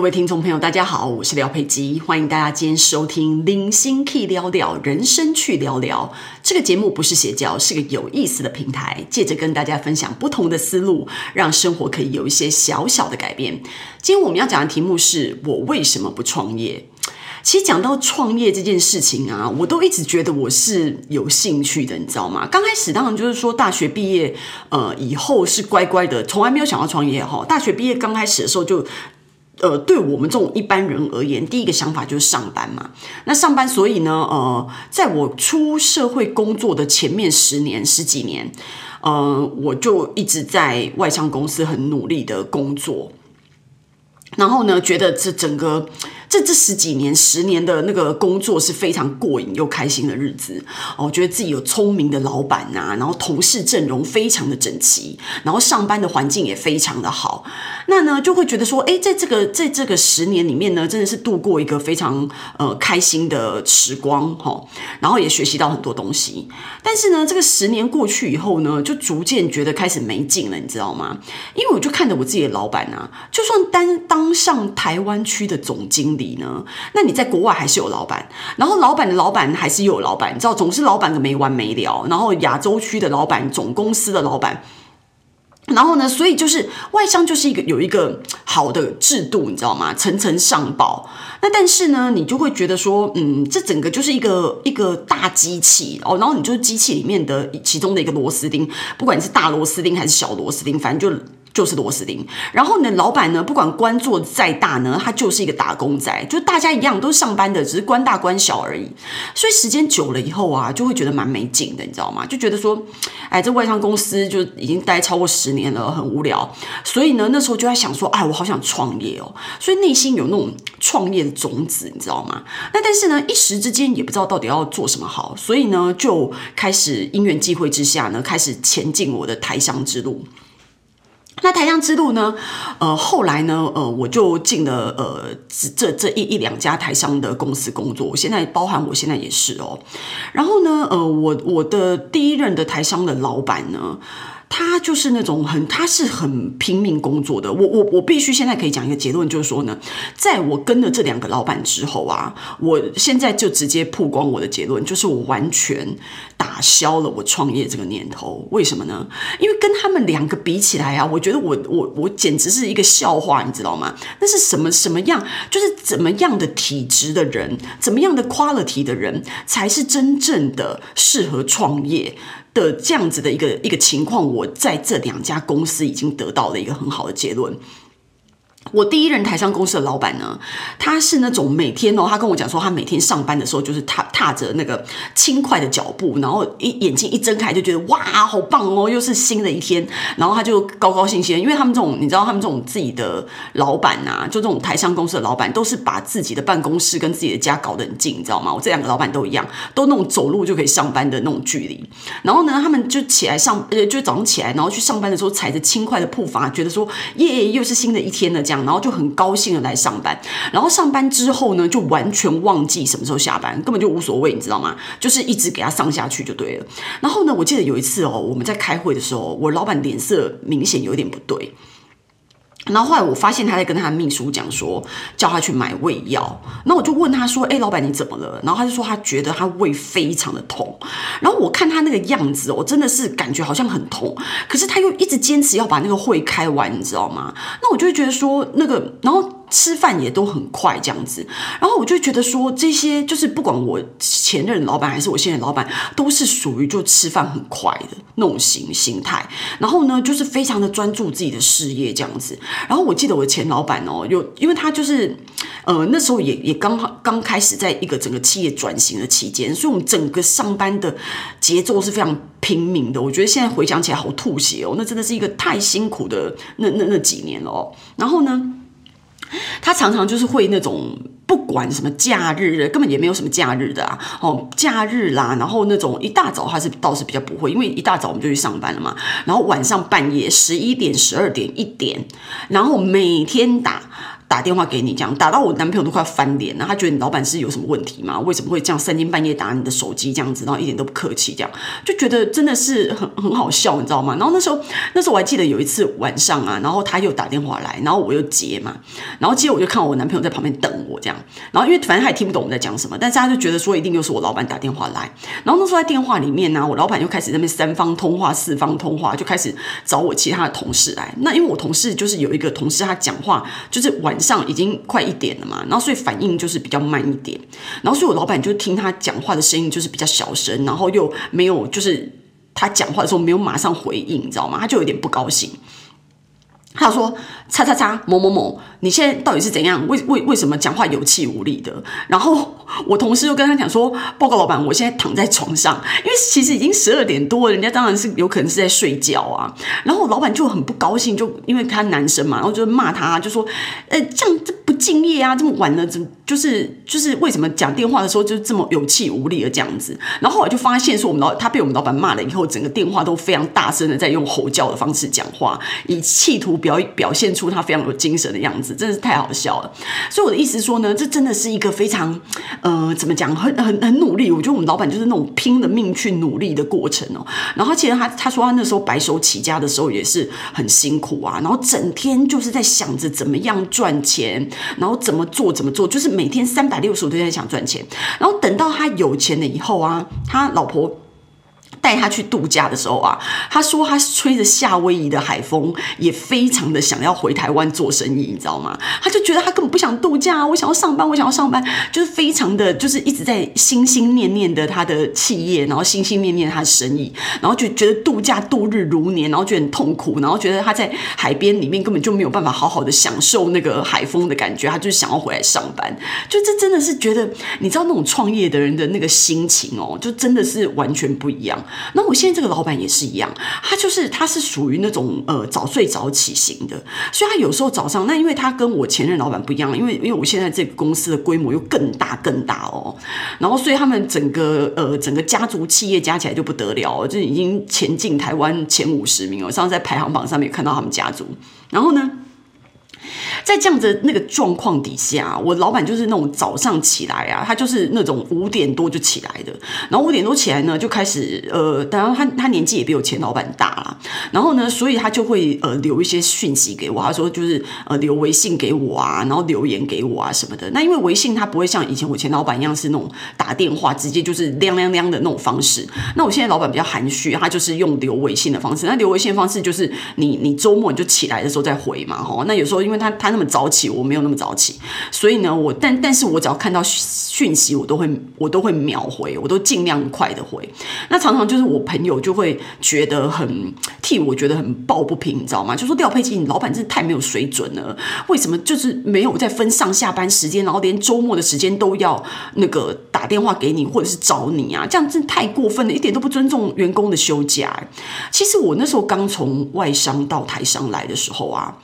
各位听众朋友，大家好，我是廖佩基，欢迎大家今天收听《零星 K 聊聊人生去聊聊》这个节目，不是邪教，是个有意思的平台，借着跟大家分享不同的思路，让生活可以有一些小小的改变。今天我们要讲的题目是我为什么不创业？其实讲到创业这件事情啊，我都一直觉得我是有兴趣的，你知道吗？刚开始当然就是说大学毕业，呃，以后是乖乖的，从来没有想要创业哈。大学毕业刚开始的时候就。呃，对我们这种一般人而言，第一个想法就是上班嘛。那上班，所以呢，呃，在我出社会工作的前面十年、十几年，呃，我就一直在外商公司很努力的工作。然后呢，觉得这整个。这这十几年、十年的那个工作是非常过瘾又开心的日子哦，我觉得自己有聪明的老板呐、然后同事阵容非常的整齐，然后上班的环境也非常的好，那呢就会觉得说，哎，在这个在这个十年里面呢，真的是度过一个非常呃开心的时光哈、哦，然后也学习到很多东西。但是呢，这个十年过去以后呢，就逐渐觉得开始没劲了，你知道吗？因为我就看着我自己的老板啊，就算单当上台湾区的总经理。里呢？那你在国外还是有老板，然后老板的老板还是有老板，你知道，总是老板个没完没了。然后亚洲区的老板，总公司的老板，然后呢，所以就是外商就是一个有一个好的制度，你知道吗？层层上报。那但是呢，你就会觉得说，嗯，这整个就是一个一个大机器哦，然后你就是机器里面的其中的一个螺丝钉，不管你是大螺丝钉还是小螺丝钉，反正就。就是螺丝钉，然后呢，老板呢，不管官做再大呢，他就是一个打工仔，就大家一样都是上班的，只是官大官小而已。所以时间久了以后啊，就会觉得蛮没劲的，你知道吗？就觉得说，哎，这外商公司就已经待超过十年了，很无聊。所以呢，那时候就在想说，哎，我好想创业哦。所以内心有那种创业的种子，你知道吗？那但是呢，一时之间也不知道到底要做什么好，所以呢，就开始因缘际会之下呢，开始前进我的台商之路。那台商之路呢？呃，后来呢？呃，我就进了呃这这一一两家台商的公司工作。我现在包含我现在也是哦。然后呢？呃，我我的第一任的台商的老板呢？他就是那种很，他是很拼命工作的。我我我必须现在可以讲一个结论，就是说呢，在我跟了这两个老板之后啊，我现在就直接曝光我的结论，就是我完全打消了我创业这个念头。为什么呢？因为跟他们两个比起来啊，我觉得我我我简直是一个笑话，你知道吗？那是什么什么样？就是怎么样的体质的人，怎么样的 quality 的人，才是真正的适合创业。的这样子的一个一个情况，我在这两家公司已经得到了一个很好的结论。我第一任台商公司的老板呢，他是那种每天哦，他跟我讲说，他每天上班的时候就是踏踏着那个轻快的脚步，然后一眼睛一睁开就觉得哇，好棒哦，又是新的一天，然后他就高高兴兴，因为他们这种你知道，他们这种自己的老板啊，就这种台商公司的老板，都是把自己的办公室跟自己的家搞得很近，你知道吗？我这两个老板都一样，都那种走路就可以上班的那种距离。然后呢，他们就起来上，呃，就早上起来，然后去上班的时候踩着轻快的步伐，觉得说耶，又是新的一天了，然后就很高兴的来上班，然后上班之后呢，就完全忘记什么时候下班，根本就无所谓，你知道吗？就是一直给他上下去就对了。然后呢，我记得有一次哦，我们在开会的时候，我老板脸色明显有点不对。然后后来我发现他在跟他的秘书讲说，叫他去买胃药。那我就问他说：“哎，老板你怎么了？”然后他就说他觉得他胃非常的痛。然后我看他那个样子我，真的是感觉好像很痛，可是他又一直坚持要把那个会开完，你知道吗？那我就会觉得说那个，然后。吃饭也都很快这样子，然后我就觉得说，这些就是不管我前任老板还是我现在老板，都是属于就吃饭很快的那种形形态。然后呢，就是非常的专注自己的事业这样子。然后我记得我前老板哦，有因为他就是呃那时候也也刚刚开始在一个整个企业转型的期间，所以我们整个上班的节奏是非常拼命的。我觉得现在回想起来好吐血哦，那真的是一个太辛苦的那那那几年了哦。然后呢，他常常就是会那种不管什么假日，根本也没有什么假日的啊，哦，假日啦，然后那种一大早他是倒是比较不会，因为一大早我们就去上班了嘛，然后晚上半夜十一点、十二点、一点，然后每天打。打电话给你，这样打到我男朋友都快翻脸了。他觉得你老板是有什么问题吗？为什么会这样三更半夜打你的手机这样子，然后一点都不客气，这样就觉得真的是很很好笑，你知道吗？然后那时候那时候我还记得有一次晚上啊，然后他又打电话来，然后我又接嘛，然后接我就看我男朋友在旁边等我这样，然后因为反正他也听不懂我们在讲什么，但是他就觉得说一定又是我老板打电话来，然后那时候在电话里面呢、我老板就开始在那边三方通话、四方通话，就开始找我其他的同事来。那因为我同事就是有一个同事，他讲话就是晚上已经快一点了嘛，然后所以反应就是比较慢一点，然后所以我老板就听他讲话的声音就是比较小声，然后又没有就是他讲话的时候没有马上回应，你知道吗？他就有点不高兴。他说：“叉叉叉某某某，你现在到底是怎样？为为为什么讲话有气无力的？”然后我同事就跟他讲说：“报告老板，我现在躺在床上，因为其实已经十二点多了，人家当然是有可能是在睡觉啊。”然后老板就很不高兴，就因为他男生嘛，然后就骂他，就说：“呃，这样这不敬业啊！这么晚了，怎么就是就是为什么讲电话的时候就这么有气无力的这样子？”然后后来就发现说，我们老他被我们老板骂了以后，整个电话都非常大声的在用吼叫的方式讲话，以企图。表表现出他非常有精神的样子，真的是太好笑了。所以我的意思说呢，这真的是一个非常，呃，怎么讲，很很很努力。我觉得我们老板就是那种拼了命去努力的过程哦。然后其实他他说他那时候白手起家的时候也是很辛苦啊，然后整天就是在想着怎么样赚钱，然后怎么做怎么做，就是每天三百六十五都在想赚钱。然后等到他有钱了以后啊，他老婆。带他去度假的时候啊，他说他吹着夏威夷的海风，也非常的想要回台湾做生意，你知道吗？他就觉得他根本不想度假，我想要上班，我想要上班，就是非常的就是一直在心心念念的他的企业，然后心心念念他的生意，然后就觉得度假度日如年，然后觉得很痛苦，然后觉得他在海边里面根本就没有办法好好的享受那个海风的感觉，他就是想要回来上班，就这真的是觉得，你知道那种创业的人的那个心情哦，就真的是完全不一样。那我现在这个老板也是一样，他就是他是属于那种呃早睡早起型的，所以他有时候早上，那因为他跟我前任老板不一样，因为因为我现在这个公司的规模又更大更大哦，然后所以他们整个呃整个家族企业加起来就不得了，就已经前进台湾前五十名哦，上次在排行榜上面有看到他们家族，然后呢。在这样子那个状况底下，我老板就是那种早上起来啊，他就是那种五点多就起来的，然后五点多起来呢，就开始呃，当然他他年纪也比我前老板大啦，然后呢，所以他就会呃留一些讯息给我，他说就是呃留微信给我啊，然后留言给我啊什么的。那因为微信他不会像以前我前老板一样是那种打电话直接就是亮亮亮的那种方式，那我现在老板比较含蓄，他就是用留微信的方式。那留微信的方式就是你你周末你就起来的时候再回嘛，吼，那有时候因为他他。那么早起，我没有那么早起，所以呢，我但但是我只要看到讯息，我都会我都会秒回，我都尽量快的回。那常常就是我朋友就会觉得很替我觉得很抱不平，你知道吗？就说廖佩琪，你老板真是太没有水准了，为什么就是没有在分上下班时间，然后连周末的时间都要那个打电话给你或者是找你啊？这样真的太过分了，一点都不尊重员工的休假。其实我那时候刚从外商到台商来的时候啊。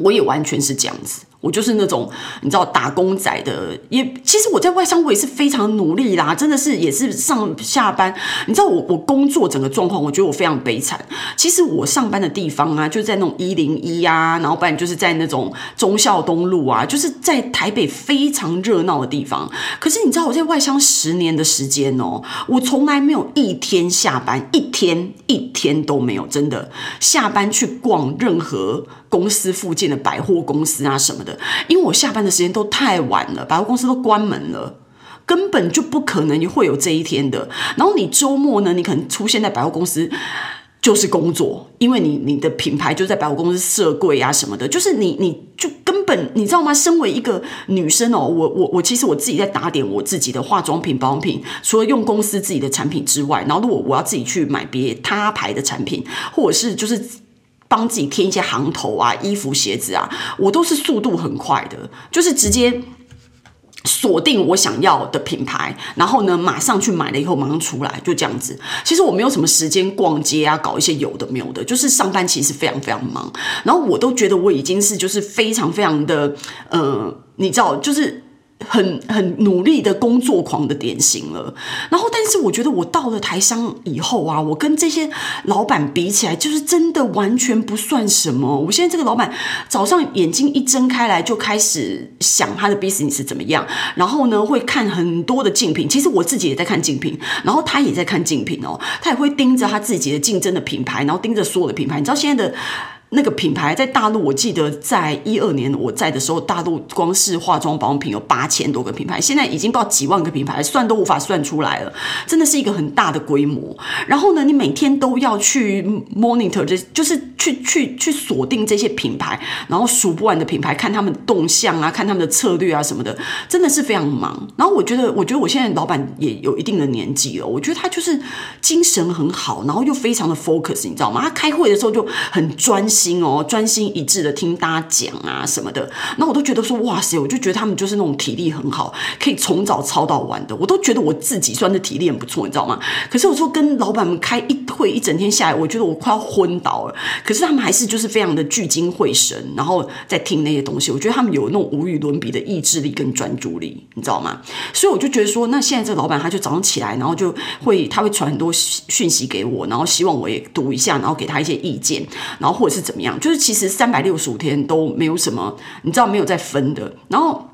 我也完全是这样子。我就是那种你知道打工仔的，也其实我在外商我也是非常努力啦，真的是也是上下班。你知道我我工作整个状况，我觉得我非常悲惨。其实我上班的地方啊，就在那种一零一啊，然后不然就是在那种忠孝东路啊，就是在台北非常热闹的地方。可是你知道我在外商十年的时间哦，我从来没有一天下班，一天一天都没有，真的下班去逛任何公司附近的百货公司啊什么的。因为我下班的时间都太晚了，百货公司都关门了，根本就不可能会有这一天的。然后你周末呢，你可能出现在百货公司就是工作，因为你你的品牌就在百货公司设柜啊什么的，就是你你就根本你知道吗？身为一个女生哦，我我我其实我自己在打点我自己的化妆品、保养品，除了用公司自己的产品之外，然后如果我要自己去买别他牌的产品，或者是就是。帮自己添一些行头啊，衣服、鞋子啊，我都是速度很快的，就是直接锁定我想要的品牌，然后呢，马上去买了以后马上出来，就这样子。其实我没有什么时间逛街啊，搞一些有的没有的，就是上班其实非常非常忙，然后我都觉得我已经是就是非常非常的，呃，你知道，就是。很很努力的工作狂的典型了，然后但是我觉得我到了台商以后啊，我跟这些老板比起来，就是真的完全不算什么。我现在这个老板早上眼睛一睁开来就开始想他的 business 是怎么样，然后呢会看很多的竞品，其实我自己也在看竞品，然后他也在看竞品哦，他也会盯着他自己的竞争的品牌，然后盯着所有的品牌，你知道现在的。那个品牌在大陆，我记得在一二年我在的时候，大陆光是化妆保养品有八千多个品牌，现在已经到几万个品牌，算都无法算出来了，真的是一个很大的规模。然后呢，你每天都要去 monitor 这，就是去去去锁定这些品牌，然后数不完的品牌，看他们的动向啊，看他们的策略啊什么的，真的是非常忙。然后我觉得，我觉得我现在老板也有一定的年纪了，我觉得他就是精神很好，然后又非常的 focus，你知道吗？他开会的时候就很专心。心哦，专心一致的听大家讲啊什么的，那我都觉得说哇塞，我就觉得他们就是那种体力很好，可以从早操到晚的，我都觉得我自己算是体力很不错，你知道吗？可是我说跟老板们开一会一整天下来，我觉得我快要昏倒了。可是他们还是就是非常的聚精会神，然后在听那些东西。我觉得他们有那种无与伦比的意志力跟专注力，你知道吗？所以我就觉得说，那现在这个老板他就早上起来，然后就会他会传很多讯息给我，然后希望我也读一下，然后给他一些意见，然后或者是怎么样，就是其实三百六十五天都没有什么，你知道没有在分的，然后。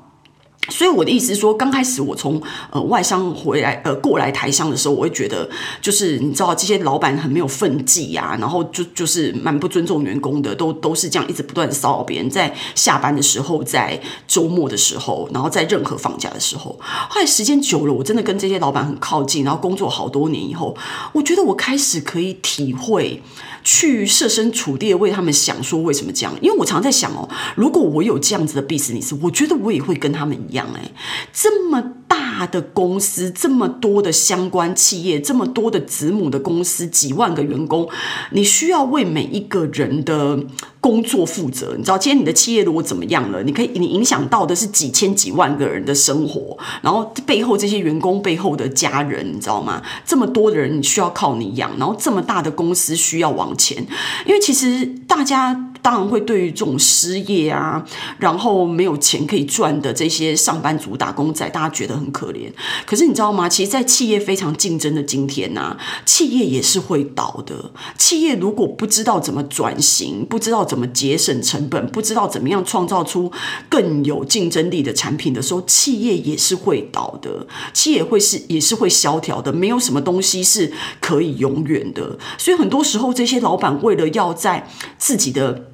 所以我的意思是说，刚开始我从呃外商回来呃过来台商的时候，我会觉得就是你知道这些老板很没有分际呀、然后就就是蛮不尊重员工的，都都是这样一直不断的骚扰别人，在下班的时候，在周末的时候，然后在任何放假的时候。后来时间久了，我真的跟这些老板很靠近，然后工作好多年以后，我觉得我开始可以体会。去设身处地的为他们想，说为什么这样？因为我常在想哦，如果我有这样子的 business，我觉得我也会跟他们一样，哎，这么大的公司，这么多的相关企业，这么多的子母的公司，几万个员工，你需要为每一个人的。工作负责，你知道，今天你的企业如果怎么样了，你可以，你影响到的是几千几万个人的生活，然后背后这些员工背后的家人，你知道吗？这么多的人，你需要靠你养，然后这么大的公司需要往前，因为其实大家。当然会对于这种失业啊，然后没有钱可以赚的这些上班族、打工仔，大家觉得很可怜。可是你知道吗？其实，在企业非常竞争的今天呐、企业也是会倒的。企业如果不知道怎么转型，不知道怎么节省成本，不知道怎么样创造出更有竞争力的产品的时候，企业也是会倒的。企业会是也是会萧条的。没有什么东西是可以永远的。所以很多时候，这些老板为了要在自己的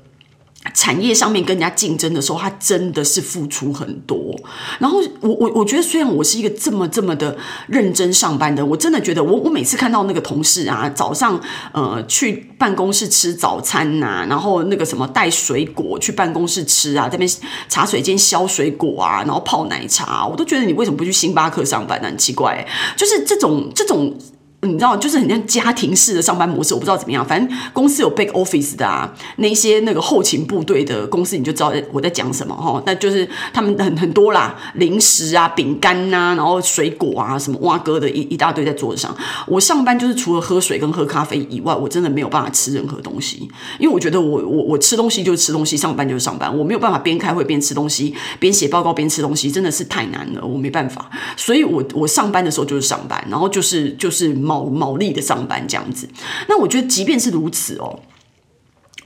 产业上面跟人家竞争的时候，他真的是付出很多。然后我我我觉得，虽然我是一个这么这么的认真上班的，我真的觉得我我每次看到那个同事啊，早上呃去办公室吃早餐呐、然后那个什么带水果去办公室吃啊，这边茶水间削水果啊，然后泡奶茶，我都觉得你为什么不去星巴克上班呢？很奇怪，就是这种这种。你知道，就是很像家庭式的上班模式，我不知道怎么样。反正公司有 back office 的啊，那些那个后勤部队的公司，你就知道我在讲什么哈。那就是他们很很多啦，零食啊、饼干呐，然后水果啊，什么哇哥的一一大堆在桌子上。我上班就是除了喝水跟喝咖啡以外，我真的没有办法吃任何东西，因为我觉得我我我吃东西就是吃东西，上班就是上班，我没有办法边开会边吃东西，边写报告边吃东西，真的是太难了，我没办法。所以我我上班的时候就是上班，然后就是就是。毛毛利的上班这样子，那我觉得即便是如此哦。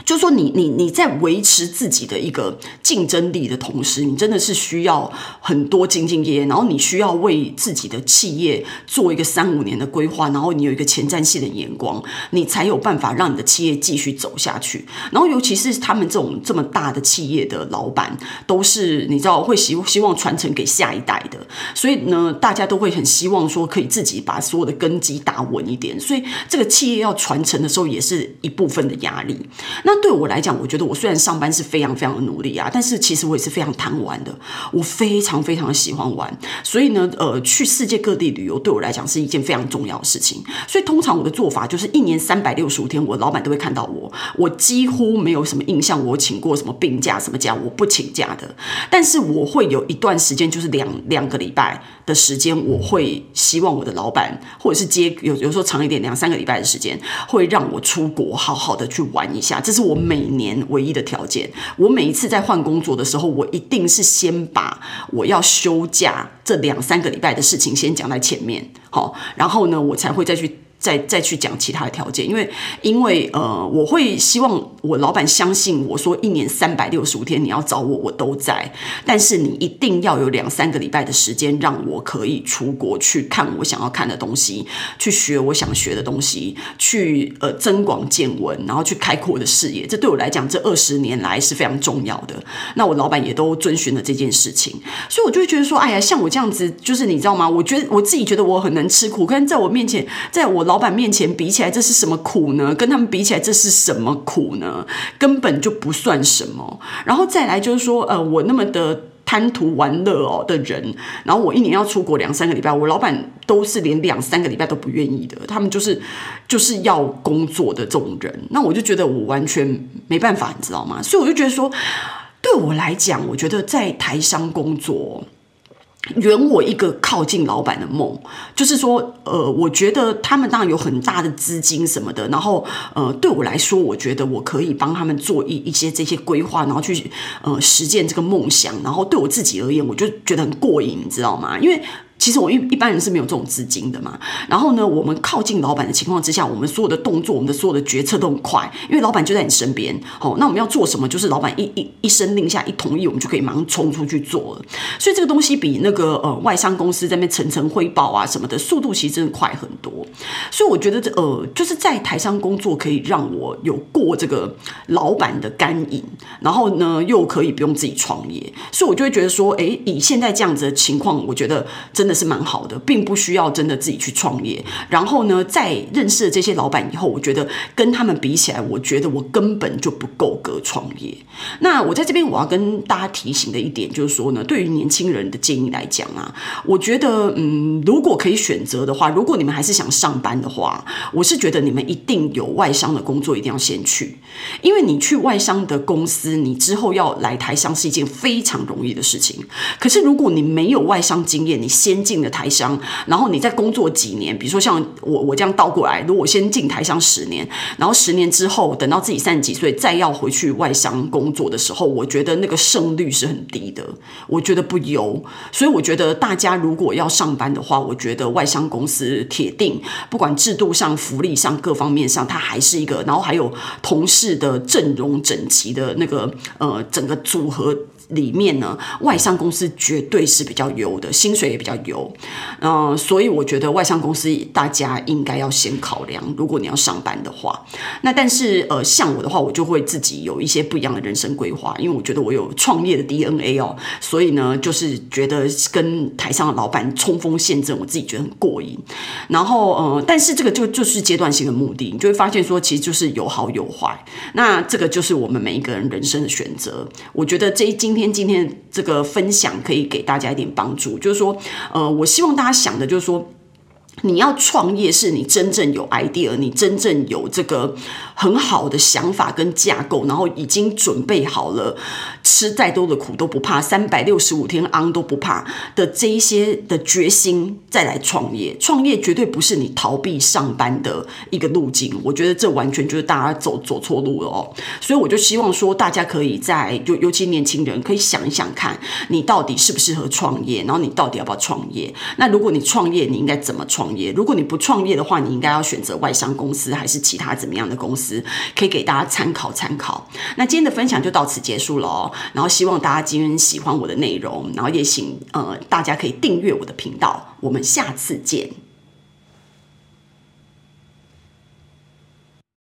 就是说你，你你在维持自己的一个竞争力的同时，你真的是需要很多兢兢业业，然后你需要为自己的企业做一个三五年的规划，然后你有一个前瞻性的眼光，你才有办法让你的企业继续走下去。然后，尤其是他们这种这么大的企业的老板，都是你知道会希希望传承给下一代的，所以呢，大家都会很希望说可以自己把所有的根基打稳一点。所以，这个企业要传承的时候，也是一部分的压力。那对我来讲，我觉得我虽然上班是非常非常的努力啊，但是其实我也是非常贪玩的。我非常非常的喜欢玩，所以呢，呃，去世界各地旅游对我来讲是一件非常重要的事情。所以通常我的做法就是一年三百六十五天，我老板都会看到我。我几乎没有什么印象，我请过什么病假什么假，我不请假的。但是我会有一段时间，就是两两个礼拜的时间，我会希望我的老板或者是接有有时候长一点两三个礼拜的时间，会让我出国好好的去玩一下。这是我每年唯一的条件。我每一次在换工作的时候，我一定是先把我要休假这两三个礼拜的事情先讲在前面，好，然后呢，我才会再去。再再去讲其他的条件，因为因为呃，我会希望我老板相信我说一年三百六十五天你要找我，我都在。但是你一定要有两三个礼拜的时间，让我可以出国去看我想要看的东西，去学我想学的东西，去呃增广见闻，然后去开阔我的视野。这对我来讲，这二十年来是非常重要的。那我老板也都遵循了这件事情，所以我就会觉得说，哎呀，像我这样子，就是你知道吗？我觉得我自己觉得我很能吃苦，可是在我面前，在我。老老板面前比起来，这是什么苦呢？跟他们比起来，这是什么苦呢？根本就不算什么。然后再来就是说，呃，我那么的贪图玩乐哦的人，然后我一年要出国两三个礼拜，我老板都是连两三个礼拜都不愿意的。他们就是就是要工作的这种人，那我就觉得我完全没办法，你知道吗？所以我就觉得说，对我来讲，我觉得在台商工作。圆我一个靠近老板的梦，就是说，呃，我觉得他们当然有很大的资金什么的，然后，呃，对我来说，我觉得我可以帮他们做一一些这些规划，然后去，呃，实践这个梦想，然后对我自己而言，我就觉得很过瘾，你知道吗？因为。其实我一一般人是没有这种资金的嘛。然后呢，我们靠近老板的情况之下，我们所有的动作，我们的所有的决策都很快，因为老板就在你身边。好，那我们要做什么，就是老板一一一声令下，一同意，我们就可以马上冲出去做了。所以这个东西比那个呃外商公司在那边层层汇报啊什么的速度，其实真的快很多。所以我觉得这呃就是在台商工作可以让我有过这个老板的干瘾，然后呢又可以不用自己创业，所以我就会觉得说，哎，以现在这样子的情况，我觉得真真的是蛮好的，并不需要真的自己去创业。然后呢，在认识了这些老板以后，我觉得跟他们比起来，我觉得我根本就不够格创业。那我在这边我要跟大家提醒的一点就是说呢，对于年轻人的建议来讲啊，我觉得嗯，如果可以选择的话，如果你们还是想上班的话，我是觉得你们一定有外商的工作一定要先去，因为你去外商的公司，你之后要来台商是一件非常容易的事情。可是如果你没有外商经验，你先先进的台商，然后你再工作几年，比如说像我我这样倒过来，如果先进台商十年，然后十年之后等到自己三十几岁再要回去外商工作的时候，我觉得那个胜率是很低的，我觉得不优。所以我觉得大家如果要上班的话，我觉得外商公司铁定不管制度上、福利上各方面上，它还是一个，然后还有同事的阵容整齐的那个呃整个组合。里面呢，外商公司绝对是比较优的，薪水也比较优，嗯、所以我觉得外商公司大家应该要先考量，如果你要上班的话，那但是呃，像我的话，我就会自己有一些不一样的人生规划，因为我觉得我有创业的 DNA 哦，所以呢，就是觉得跟台上的老板冲锋陷阵，我自己觉得很过瘾。然后呃，但是这个就就是阶段性的目的，你就会发现说，其实就是有好有坏，那这个就是我们每一个人人生的选择。我觉得这一今。今天今天这个分享可以给大家一点帮助，就是说，呃，我希望大家想的就是说。你要创业，是你真正有 idea，你真正有这个很好的想法跟架构，然后已经准备好了，吃再多的苦都不怕，三百六十五天 on 都不怕的这一些的决心，再来创业。创业绝对不是你逃避上班的一个路径，我觉得这完全就是大家走走错路了哦。所以我就希望说，大家可以在就尤其年轻人可以想一想看，你到底适不适合创业，然后你到底要不要创业？那如果你创业，你应该怎么创？创业，如果你不创业的话，你应该要选择外商公司还是其他怎么样的公司？可以给大家参考参考。那今天的分享就到此结束了哦。然后希望大家今天喜欢我的内容，然后也请呃大家可以订阅我的频道。我们下次见。